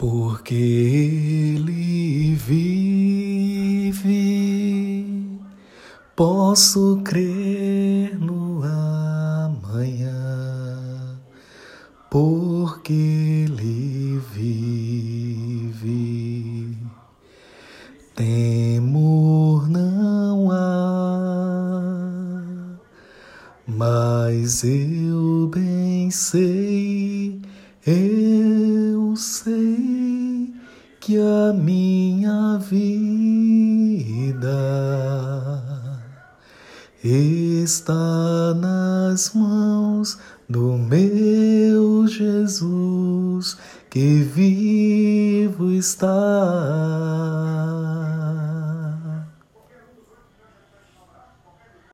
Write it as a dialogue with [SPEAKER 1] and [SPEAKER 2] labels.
[SPEAKER 1] porque Ele vive, posso crer no amanhã, porque Ele vive. Temor não há, mas eu bem sei. Eu sei que a minha vida está nas mãos do meu Jesus que vivo está.